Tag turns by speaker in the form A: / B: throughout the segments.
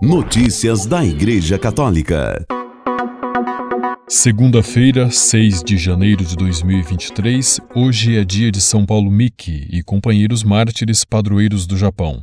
A: Notícias da Igreja Católica.
B: Segunda-feira, 6 de janeiro de 2023, hoje é dia de São Paulo Miki e companheiros mártires padroeiros do Japão.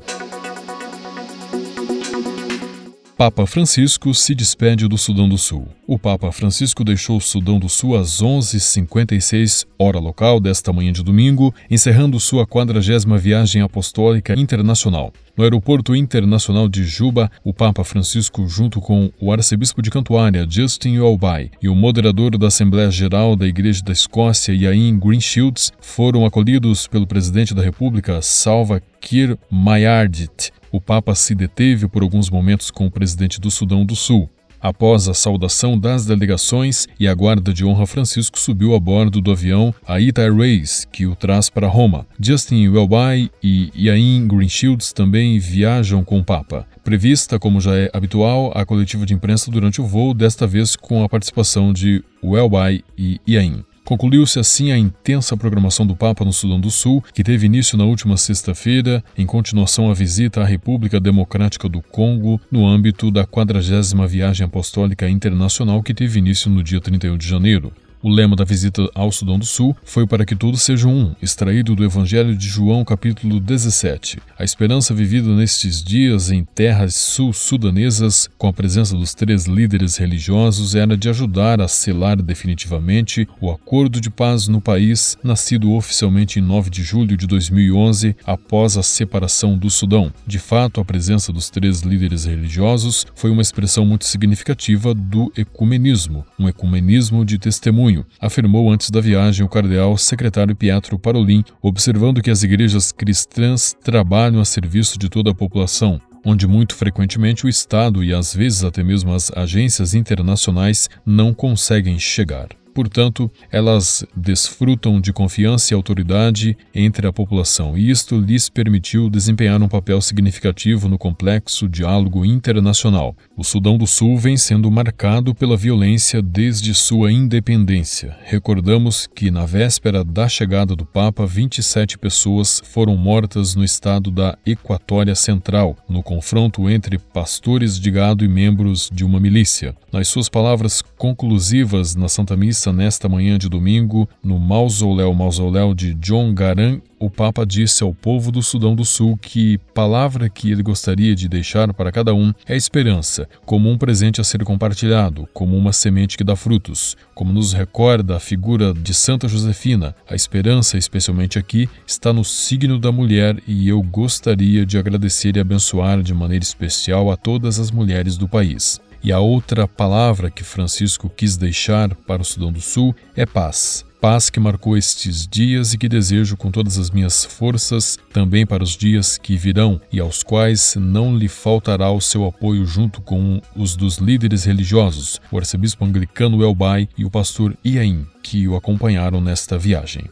B: Papa Francisco se despede do Sudão do Sul. O Papa Francisco deixou o Sudão do Sul às 11h56, hora local, desta manhã de domingo, encerrando sua quadragésima viagem apostólica internacional. No aeroporto internacional de Juba, o Papa Francisco, junto com o arcebispo de Cantuária, Justin Welby, e o moderador da Assembleia Geral da Igreja da Escócia, Iain Greenshields, foram acolhidos pelo presidente da República, Salva Kiir Mayardit, o Papa se deteve por alguns momentos com o presidente do Sudão do Sul. Após a saudação das delegações e a guarda de honra, Francisco subiu a bordo do avião Aita Airways, que o traz para Roma. Justin Welby e Iain Greenshields também viajam com o Papa. Prevista, como já é habitual, a coletiva de imprensa durante o voo, desta vez com a participação de Welby e Iain. Concluiu-se assim a intensa programação do Papa no Sudão do Sul, que teve início na última sexta-feira, em continuação à visita à República Democrática do Congo, no âmbito da 40 Viagem Apostólica Internacional que teve início no dia 31 de janeiro. O lema da visita ao Sudão do Sul foi para que todos sejam um, extraído do Evangelho de João, capítulo 17. A esperança vivida nestes dias em terras sul-sudanesas, com a presença dos três líderes religiosos, era de ajudar a selar definitivamente o acordo de paz no país, nascido oficialmente em 9 de julho de 2011, após a separação do Sudão. De fato, a presença dos três líderes religiosos foi uma expressão muito significativa do ecumenismo, um ecumenismo de testemunho afirmou antes da viagem o cardeal secretário Pietro Parolin, observando que as igrejas cristãs trabalham a serviço de toda a população, onde muito frequentemente o Estado e às vezes até mesmo as agências internacionais não conseguem chegar. Portanto, elas desfrutam de confiança e autoridade entre a população, e isto lhes permitiu desempenhar um papel significativo no complexo diálogo internacional. O Sudão do Sul vem sendo marcado pela violência desde sua independência. Recordamos que, na véspera da chegada do Papa, 27 pessoas foram mortas no estado da Equatória Central, no confronto entre pastores de gado e membros de uma milícia. Nas suas palavras conclusivas na Santa Missa, nesta manhã de domingo, no mausoléu mausoléu de John Garan, o Papa disse ao povo do Sudão do Sul que palavra que ele gostaria de deixar para cada um é esperança, como um presente a ser compartilhado, como uma semente que dá frutos. Como nos recorda a figura de Santa Josefina, a esperança, especialmente aqui, está no signo da mulher e eu gostaria de agradecer e abençoar de maneira especial a todas as mulheres do país. E a outra palavra que Francisco quis deixar para o Sudão do Sul é paz. Paz que marcou estes dias e que desejo com todas as minhas forças também para os dias que virão e aos quais não lhe faltará o seu apoio junto com os dos líderes religiosos, o arcebispo anglicano Elbai e o pastor Iain, que o acompanharam nesta viagem.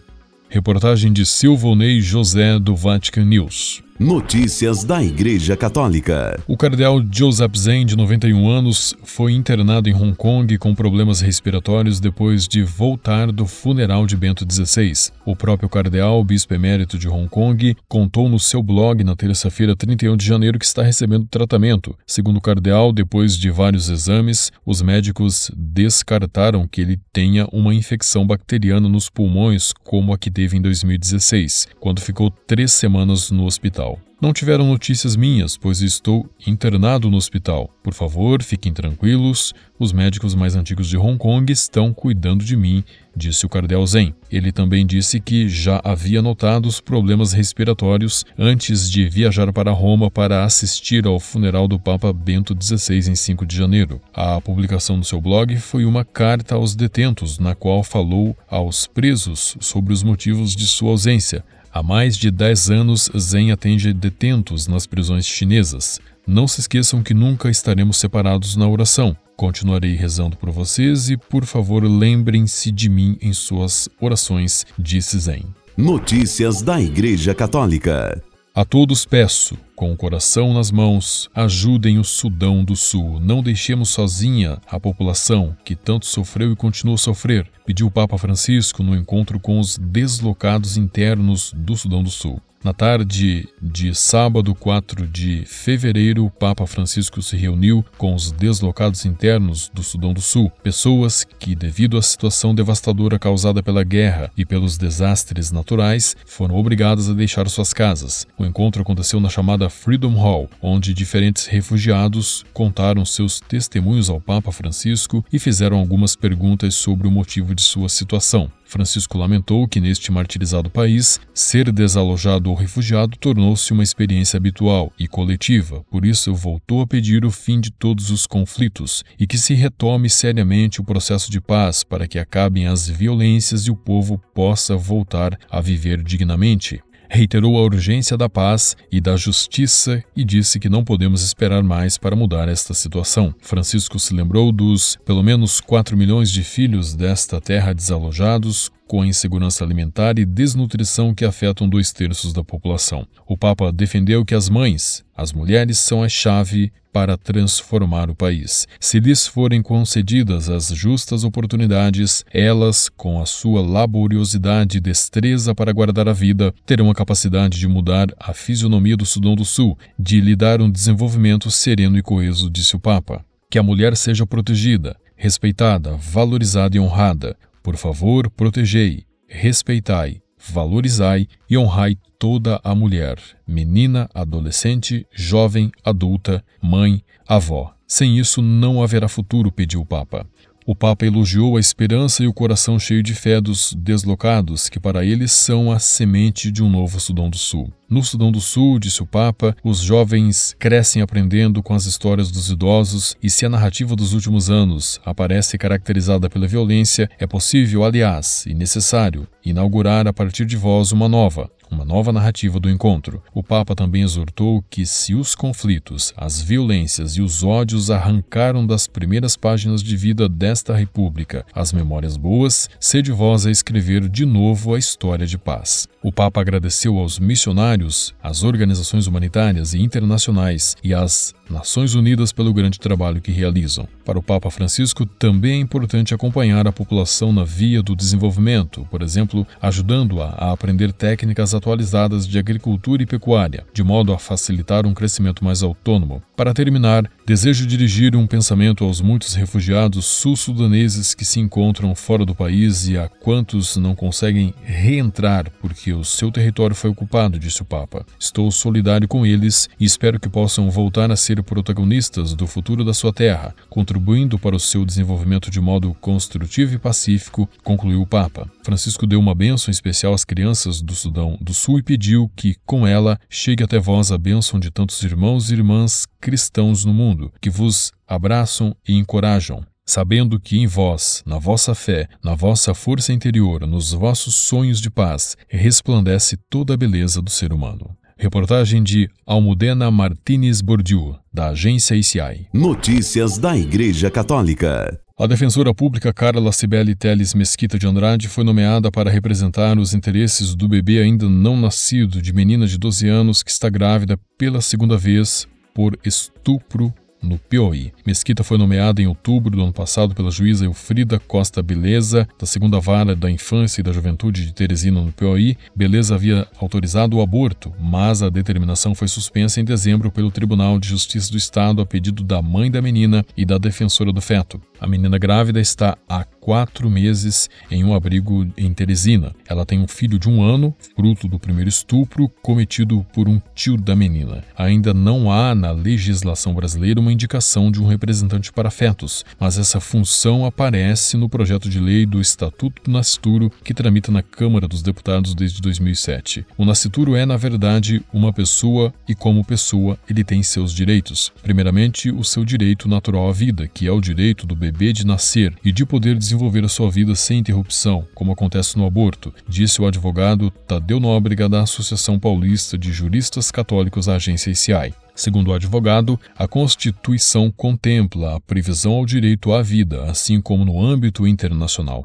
B: Reportagem de Silvonei José do Vatican News.
A: Notícias da Igreja Católica.
B: O cardeal Joseph Zen, de 91 anos, foi internado em Hong Kong com problemas respiratórios depois de voltar do funeral de Bento XVI. O próprio cardeal, bispo emérito de Hong Kong, contou no seu blog na terça-feira, 31 de janeiro, que está recebendo tratamento. Segundo o cardeal, depois de vários exames, os médicos descartaram que ele tenha uma infecção bacteriana nos pulmões, como a que teve em 2016, quando ficou três semanas no hospital hospital. Não tiveram notícias minhas, pois estou internado no hospital. Por favor, fiquem tranquilos. Os médicos mais antigos de Hong Kong estão cuidando de mim, disse o Cardeal Zen. Ele também disse que já havia notado os problemas respiratórios antes de viajar para Roma para assistir ao funeral do Papa Bento XVI em 5 de janeiro. A publicação no seu blog foi uma carta aos detentos, na qual falou aos presos sobre os motivos de sua ausência Há mais de 10 anos, Zen atende detentos nas prisões chinesas. Não se esqueçam que nunca estaremos separados na oração. Continuarei rezando por vocês e, por favor, lembrem-se de mim em suas orações, disse Zen.
A: Notícias da Igreja Católica.
B: A todos peço Com o coração nas mãos, ajudem o Sudão do Sul. Não deixemos sozinha a população que tanto sofreu e continua a sofrer, pediu o Papa Francisco no encontro com os deslocados internos do Sudão do Sul. Na tarde de sábado, 4 de fevereiro, o Papa Francisco se reuniu com os deslocados internos do Sudão do Sul, pessoas que, devido à situação devastadora causada pela guerra e pelos desastres naturais, foram obrigadas a deixar suas casas. O encontro aconteceu na chamada Freedom Hall, onde diferentes refugiados contaram seus testemunhos ao Papa Francisco e fizeram algumas perguntas sobre o motivo de sua situação. Francisco lamentou que neste martirizado país, ser desalojado ou refugiado tornou-se uma experiência habitual e coletiva, por isso voltou a pedir o fim de todos os conflitos e que se retome seriamente o processo de paz para que acabem as violências e o povo possa voltar a viver dignamente reiterou a urgência da paz e da justiça e disse que não podemos esperar mais para mudar esta situação. Francisco se lembrou dos pelo menos 4 milhões de filhos desta terra desalojados, com a insegurança alimentar e desnutrição que afetam dois terços da população. O Papa defendeu que as mães, as mulheres, são a chave para transformar o país. Se lhes forem concedidas as justas oportunidades, elas, com a sua laboriosidade e destreza para guardar a vida, terão a capacidade de mudar a fisionomia do Sudão do Sul, de lhe dar um desenvolvimento sereno e coeso, disse o Papa. Que a mulher seja protegida, respeitada, valorizada e honrada. Por favor, protegei, respeitai, valorizai e honrai toda a mulher, menina, adolescente, jovem, adulta, mãe, avó. Sem isso não haverá futuro, pediu o Papa. O Papa elogiou a esperança e o coração cheio de fé dos deslocados, que para eles são a semente de um novo Sudão do Sul. No Sudão do Sul, disse o Papa, os jovens crescem aprendendo com as histórias dos idosos e se a narrativa dos últimos anos aparece caracterizada pela violência, é possível, aliás, e necessário, inaugurar a partir de vós uma nova, uma nova narrativa do encontro. O Papa também exortou que, se os conflitos, as violências e os ódios arrancaram das primeiras páginas de vida desta República as memórias boas, sede vós a escrever de novo a história de paz. O Papa agradeceu aos missionários, às organizações humanitárias e internacionais e às Nações Unidas pelo grande trabalho que realizam. Para o Papa Francisco, também é importante acompanhar a população na via do desenvolvimento, por exemplo, ajudando-a a aprender técnicas atualizadas de agricultura e pecuária, de modo a facilitar um crescimento mais autônomo. Para terminar, desejo dirigir um pensamento aos muitos refugiados sul-sudaneses que se encontram fora do país e a quantos não conseguem reentrar porque o seu território foi ocupado, disse o Papa. Estou solidário com eles e espero que possam voltar a ser protagonistas do futuro da sua terra, contribuindo para o seu desenvolvimento de modo construtivo e pacífico, concluiu o Papa. Francisco deu uma bênção especial às crianças do Sudão do Sul e pediu que, com ela, chegue até vós a bênção de tantos irmãos e irmãs cristãos no mundo, que vos abraçam e encorajam sabendo que em vós, na vossa fé, na vossa força interior, nos vossos sonhos de paz, resplandece toda a beleza do ser humano. Reportagem de Almudena Martinez Bordiu, da agência ICI.
A: Notícias da Igreja Católica.
B: A defensora pública Carla Cibele Teles Mesquita de Andrade foi nomeada para representar os interesses do bebê ainda não nascido de menina de 12 anos que está grávida pela segunda vez por estupro no Piauí. Mesquita foi nomeada em outubro do ano passado pela juíza Elfrida Costa Beleza, da segunda vara da infância e da juventude de Teresina, no Piauí. Beleza havia autorizado o aborto, mas a determinação foi suspensa em dezembro pelo Tribunal de Justiça do Estado a pedido da mãe da menina e da defensora do feto. A menina grávida está há quatro meses em um abrigo em Teresina. Ela tem um filho de um ano, fruto do primeiro estupro cometido por um tio da menina. Ainda não há na legislação brasileira uma indicação de um representante para fetos, mas essa função aparece no projeto de lei do Estatuto do Nascituro que tramita na Câmara dos Deputados desde 2007. O nascituro é, na verdade, uma pessoa e, como pessoa, ele tem seus direitos. Primeiramente, o seu direito natural à vida, que é o direito do bebê de nascer e de poder desenvolver a sua vida sem interrupção, como acontece no aborto, disse o advogado Tadeu Nóbrega da Associação Paulista de Juristas Católicos à agência ICI. Segundo o advogado, a Constituição contempla a previsão ao direito à vida, assim como no âmbito internacional.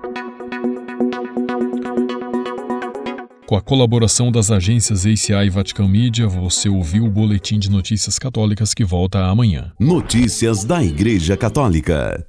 B: Com a colaboração das agências ACI e Vatican Media, você ouviu o Boletim de Notícias Católicas que volta amanhã.
A: Notícias da Igreja Católica.